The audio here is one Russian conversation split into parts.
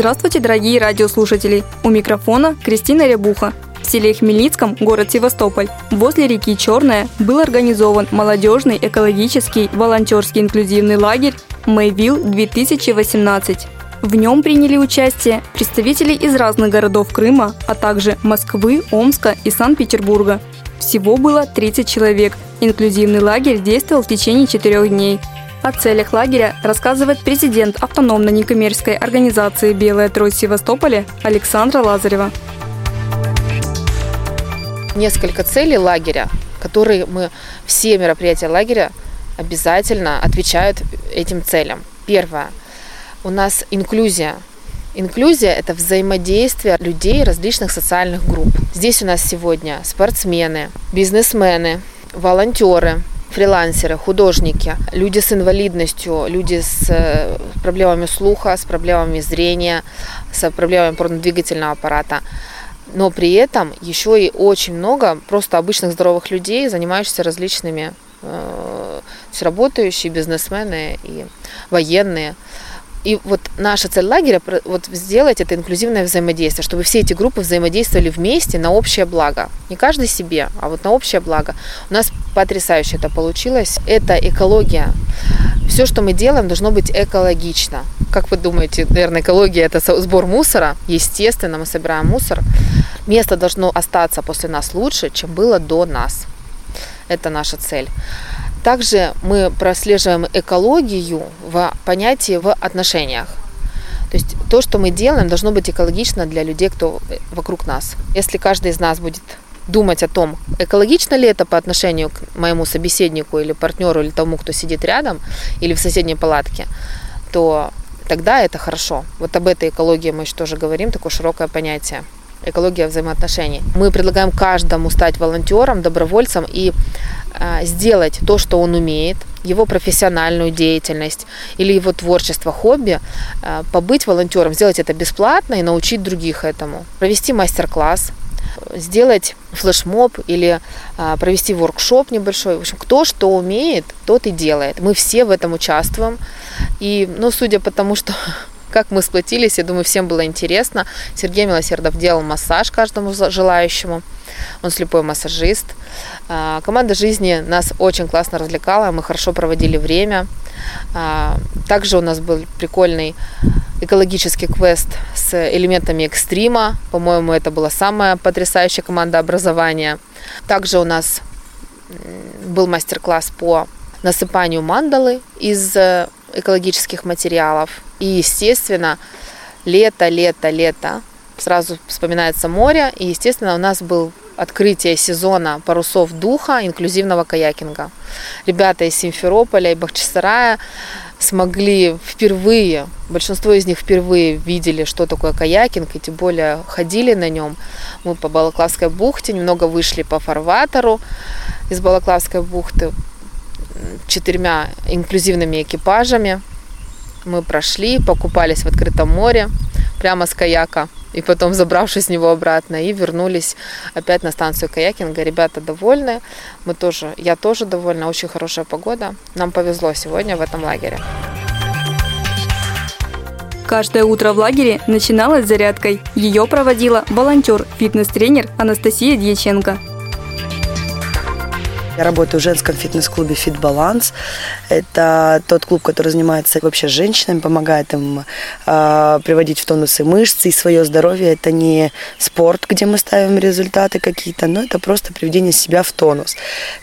Здравствуйте, дорогие радиослушатели! У микрофона Кристина Рябуха. В селе Хмельницком, город Севастополь, возле реки Черная был организован молодежный экологический волонтерский инклюзивный лагерь «Мэйвилл 2018». В нем приняли участие представители из разных городов Крыма, а также Москвы, Омска и Санкт-Петербурга. Всего было 30 человек. Инклюзивный лагерь действовал в течение четырех дней. О целях лагеря рассказывает президент автономной некоммерческой организации «Белая трость Севастополя» Александра Лазарева. Несколько целей лагеря, которые мы, все мероприятия лагеря обязательно отвечают этим целям. Первое у нас инклюзия. Инклюзия – это взаимодействие людей различных социальных групп. Здесь у нас сегодня спортсмены, бизнесмены, волонтеры, фрилансеры, художники, люди с инвалидностью, люди с э, проблемами слуха, с проблемами зрения, с проблемами опорно-двигательного аппарата. Но при этом еще и очень много просто обычных здоровых людей, занимающихся различными, э, работающие бизнесмены и военные. И вот наша цель лагеря вот сделать это инклюзивное взаимодействие, чтобы все эти группы взаимодействовали вместе на общее благо. Не каждый себе, а вот на общее благо. У нас потрясающе это получилось. Это экология. Все, что мы делаем, должно быть экологично. Как вы думаете, наверное, экология это сбор мусора? Естественно, мы собираем мусор. Место должно остаться после нас лучше, чем было до нас. Это наша цель. Также мы прослеживаем экологию в понятии в отношениях. То есть то, что мы делаем, должно быть экологично для людей, кто вокруг нас. Если каждый из нас будет думать о том, экологично ли это по отношению к моему собеседнику или партнеру, или тому, кто сидит рядом, или в соседней палатке, то тогда это хорошо. Вот об этой экологии мы еще тоже говорим, такое широкое понятие экология взаимоотношений. Мы предлагаем каждому стать волонтером, добровольцем и э, сделать то, что он умеет, его профессиональную деятельность или его творчество, хобби, э, побыть волонтером, сделать это бесплатно и научить других этому. Провести мастер-класс, сделать флешмоб или а, провести воркшоп небольшой. В общем, кто что умеет, тот и делает. Мы все в этом участвуем. И, ну, судя по тому, что как мы сплотились, я думаю, всем было интересно. Сергей Милосердов делал массаж каждому желающему. Он слепой массажист. А, команда жизни нас очень классно развлекала, мы хорошо проводили время. А, также у нас был прикольный экологический квест с элементами экстрима. По-моему, это была самая потрясающая команда образования. Также у нас был мастер-класс по насыпанию мандалы из э, экологических материалов. И, естественно, лето, лето, лето. Сразу вспоминается море. И, естественно, у нас был открытие сезона парусов духа инклюзивного каякинга. Ребята из Симферополя и Бахчисарая смогли впервые, большинство из них впервые видели, что такое каякинг, и тем более ходили на нем. Мы по Балаклавской бухте немного вышли по фарватеру из Балаклавской бухты, четырьмя инклюзивными экипажами. Мы прошли, покупались в открытом море прямо с каяка. И потом, забравшись с него обратно, и вернулись опять на станцию каякинга. Ребята довольны, мы тоже, я тоже довольна, очень хорошая погода. Нам повезло сегодня в этом лагере. Каждое утро в лагере начиналось зарядкой. Ее проводила волонтер, фитнес-тренер Анастасия Дьяченко. Я работаю в женском фитнес-клубе Fit Balance. Это тот клуб, который занимается вообще женщинами, помогает им э, приводить в тонус и мышцы, и свое здоровье. Это не спорт, где мы ставим результаты какие-то, но это просто приведение себя в тонус.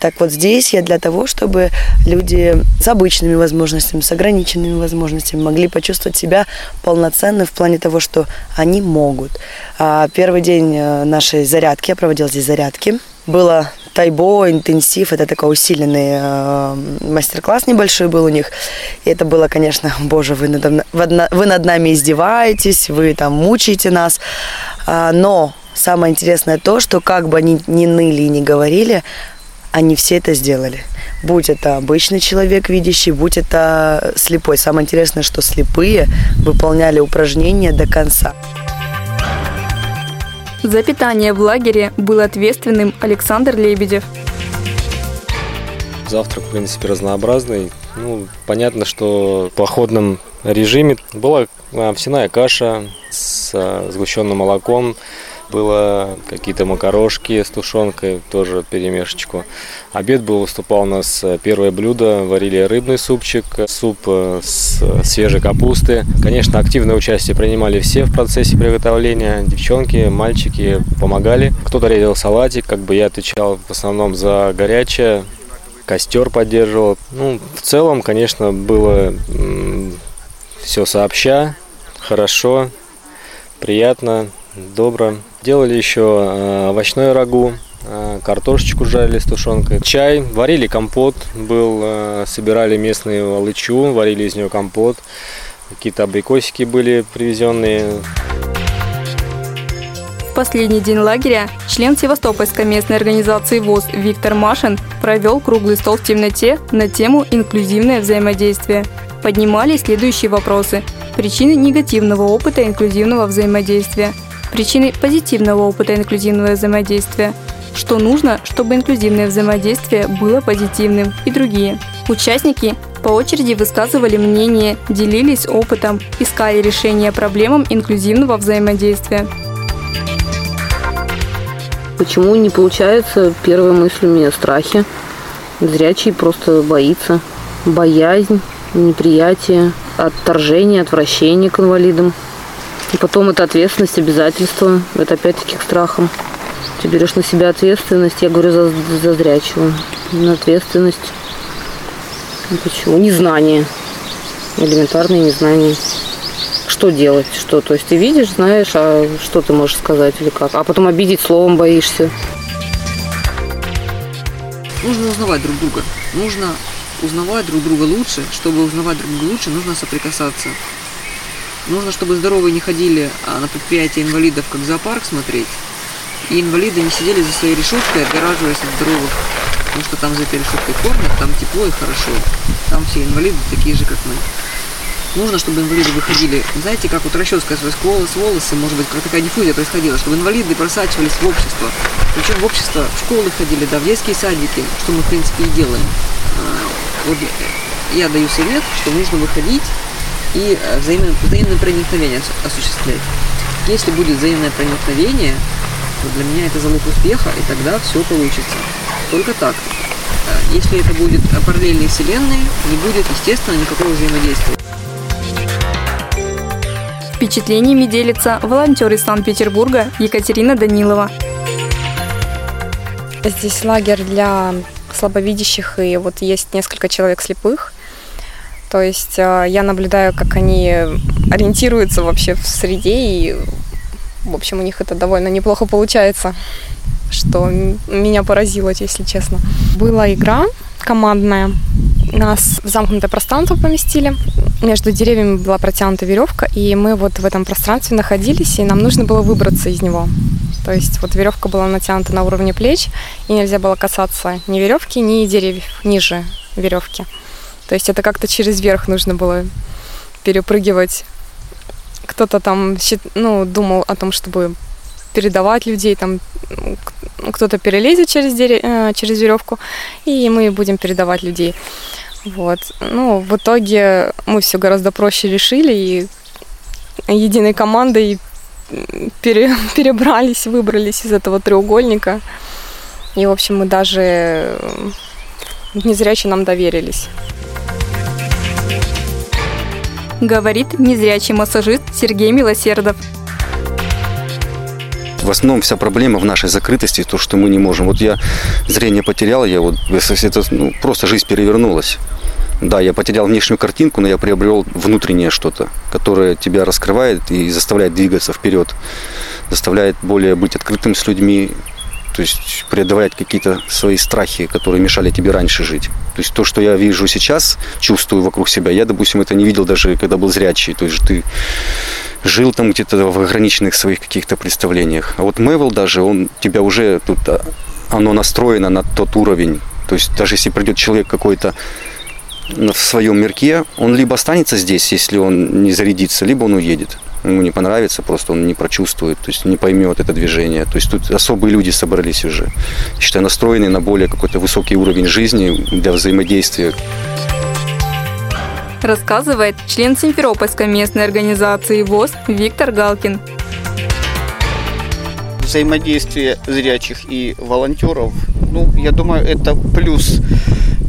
Так вот здесь я для того, чтобы люди с обычными возможностями, с ограниченными возможностями могли почувствовать себя полноценно в плане того, что они могут. А первый день э, нашей зарядки, я проводила здесь зарядки, было тайбо, интенсив, это такой усиленный э, мастер-класс небольшой был у них. И это было, конечно, боже, вы над, вы над нами издеваетесь, вы там мучаете нас. А, но самое интересное то, что как бы они ни ныли и не говорили, они все это сделали. Будь это обычный человек видящий, будь это слепой. Самое интересное, что слепые выполняли упражнения до конца. За питание в лагере был ответственным Александр Лебедев. Завтрак, в принципе, разнообразный. Ну, понятно, что в походном режиме была овсяная каша с а, сгущенным молоком, было какие-то макарошки с тушенкой, тоже перемешечку. Обед был, выступал у нас э, первое блюдо, варили рыбный супчик, суп э, с свежей капусты. Конечно, активное участие принимали все в процессе приготовления. Девчонки, мальчики помогали. Кто-то резал салатик, как бы я отвечал в основном за горячее, костер поддерживал. Ну, в целом, конечно, было все сообща, хорошо, приятно, добро. Делали еще э, овощное рагу, э, картошечку жарили с тушенкой, чай, варили компот, был, э, собирали местную лычу, варили из нее компот, какие-то абрикосики были привезенные. В последний день лагеря член Севастопольской местной организации ВОЗ Виктор Машин провел круглый стол в темноте на тему «Инклюзивное взаимодействие». Поднимали следующие вопросы. Причины негативного опыта инклюзивного взаимодействия – причины позитивного опыта инклюзивного взаимодействия, что нужно, чтобы инклюзивное взаимодействие было позитивным и другие. Участники по очереди высказывали мнение, делились опытом, искали решение проблемам инклюзивного взаимодействия. Почему не получается? Первая мысль у меня страхи. Зрячий просто боится. Боязнь, неприятие, отторжение, отвращение к инвалидам. И потом это ответственность, обязательства. Это опять-таки к страхам. Ты берешь на себя ответственность, я говорю за, за зрячего. На ответственность. Ну, почему? Незнание. Элементарное незнание. Что делать? Что? То есть ты видишь, знаешь, а что ты можешь сказать или как? А потом обидеть словом боишься. Нужно узнавать друг друга. Нужно узнавать друг друга лучше. Чтобы узнавать друг друга лучше, нужно соприкасаться. Нужно, чтобы здоровые не ходили а, на предприятия инвалидов, как зоопарк смотреть. И инвалиды не сидели за своей решеткой, отгораживаясь от здоровых. Потому что там за этой решеткой кормят, там тепло и хорошо. Там все инвалиды такие же, как мы. Нужно, чтобы инвалиды выходили, знаете, как вот расческа с волос, волосы, может быть, как такая диффузия происходила, чтобы инвалиды просачивались в общество. Причем в общество, в школы ходили, да, в детские садики, что мы, в принципе, и делаем. Вот я даю совет, что нужно выходить и э, взаимное, взаимное проникновение осуществлять. Если будет взаимное проникновение, то для меня это залог успеха, и тогда все получится. Только так. Э, если это будет параллельные вселенные, не будет, естественно, никакого взаимодействия. Впечатлениями делится волонтер из Санкт-Петербурга Екатерина Данилова. Здесь лагерь для слабовидящих, и вот есть несколько человек слепых – то есть э, я наблюдаю, как они ориентируются вообще в среде, и, в общем, у них это довольно неплохо получается, что меня поразило, если честно. Была игра командная, нас в замкнутое пространство поместили. Между деревьями была протянута веревка, и мы вот в этом пространстве находились, и нам нужно было выбраться из него. То есть вот веревка была натянута на уровне плеч, и нельзя было касаться ни веревки, ни деревьев ниже веревки. То есть это как-то через верх нужно было перепрыгивать. Кто-то там ну, думал о том, чтобы передавать людей, там кто-то перелезет через, дерево, э, через веревку, и мы будем передавать людей. Вот. Ну, в итоге мы все гораздо проще решили и единой командой пере, перебрались, выбрались из этого треугольника. И, в общем, мы даже незрячие нам доверились говорит незрячий массажист Сергей Милосердов. В основном вся проблема в нашей закрытости, то, что мы не можем. Вот я зрение потерял, я вот, это ну, просто жизнь перевернулась. Да, я потерял внешнюю картинку, но я приобрел внутреннее что-то, которое тебя раскрывает и заставляет двигаться вперед, заставляет более быть открытым с людьми, то есть преодолевать какие-то свои страхи, которые мешали тебе раньше жить. То есть то, что я вижу сейчас, чувствую вокруг себя, я, допустим, это не видел даже, когда был зрячий. То есть ты жил там где-то в ограниченных своих каких-то представлениях. А вот Мэвел даже, он тебя уже тут, а, оно настроено на тот уровень. То есть даже если придет человек какой-то в своем мирке, он либо останется здесь, если он не зарядится, либо он уедет. Ему не понравится, просто он не прочувствует, то есть не поймет это движение. То есть тут особые люди собрались уже, считаю, настроенные на более какой-то высокий уровень жизни для взаимодействия. Рассказывает член Симферопольской местной организации ВОЗ Виктор Галкин. Взаимодействие зрячих и волонтеров, ну, я думаю, это плюс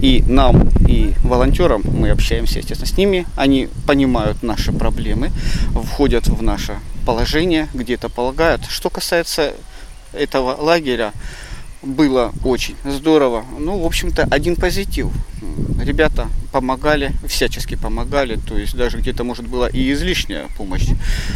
и нам, и волонтерам, мы общаемся, естественно, с ними, они понимают наши проблемы, входят в наше положение, где-то полагают. Что касается этого лагеря, было очень здорово. Ну, в общем-то, один позитив. Ребята помогали, всячески помогали, то есть даже где-то, может, была и излишняя помощь.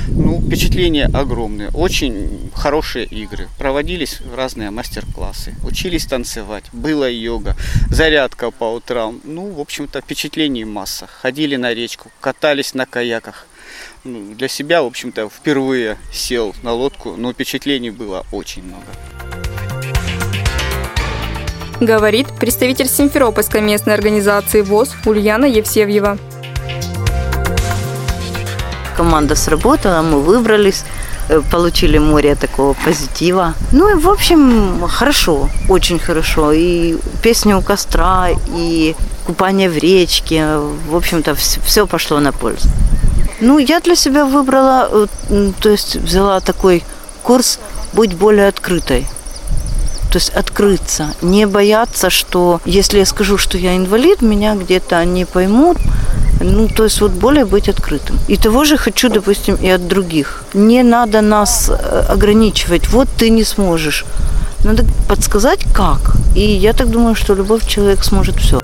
Ну, впечатления огромные, очень хорошие игры. Проводились разные мастер-классы, учились танцевать, была йога, зарядка по утрам. Ну, в общем-то, впечатлений масса. Ходили на речку, катались на каяках. Ну, для себя, в общем-то, впервые сел на лодку, но впечатлений было очень много говорит представитель Симферопольской местной организации ВОЗ Ульяна Евсевьева. Команда сработала, мы выбрались, э, получили море такого позитива. Ну и, в общем, хорошо, очень хорошо. И песня у костра, и купание в речке. В общем-то, все пошло на пользу. Ну, я для себя выбрала, э, то есть взяла такой курс «Будь более открытой». То есть открыться, не бояться, что если я скажу, что я инвалид, меня где-то не поймут. Ну, то есть вот более быть открытым. И того же хочу, допустим, и от других. Не надо нас э, ограничивать. Вот ты не сможешь. Надо подсказать, как. И я так думаю, что любой человек сможет все.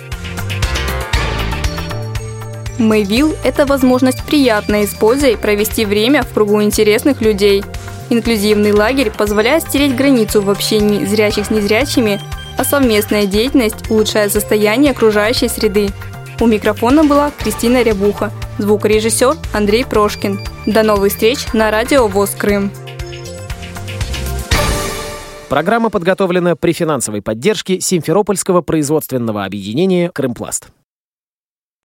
Мэйвилл – это возможность приятно и с провести время в кругу интересных людей – Инклюзивный лагерь позволяет стереть границу в общении зрячих с незрячими, а совместная деятельность улучшает состояние окружающей среды. У микрофона была Кристина Рябуха, звукорежиссер Андрей Прошкин. До новых встреч на радио ВОЗ Крым. Программа подготовлена при финансовой поддержке Симферопольского производственного объединения «Крымпласт».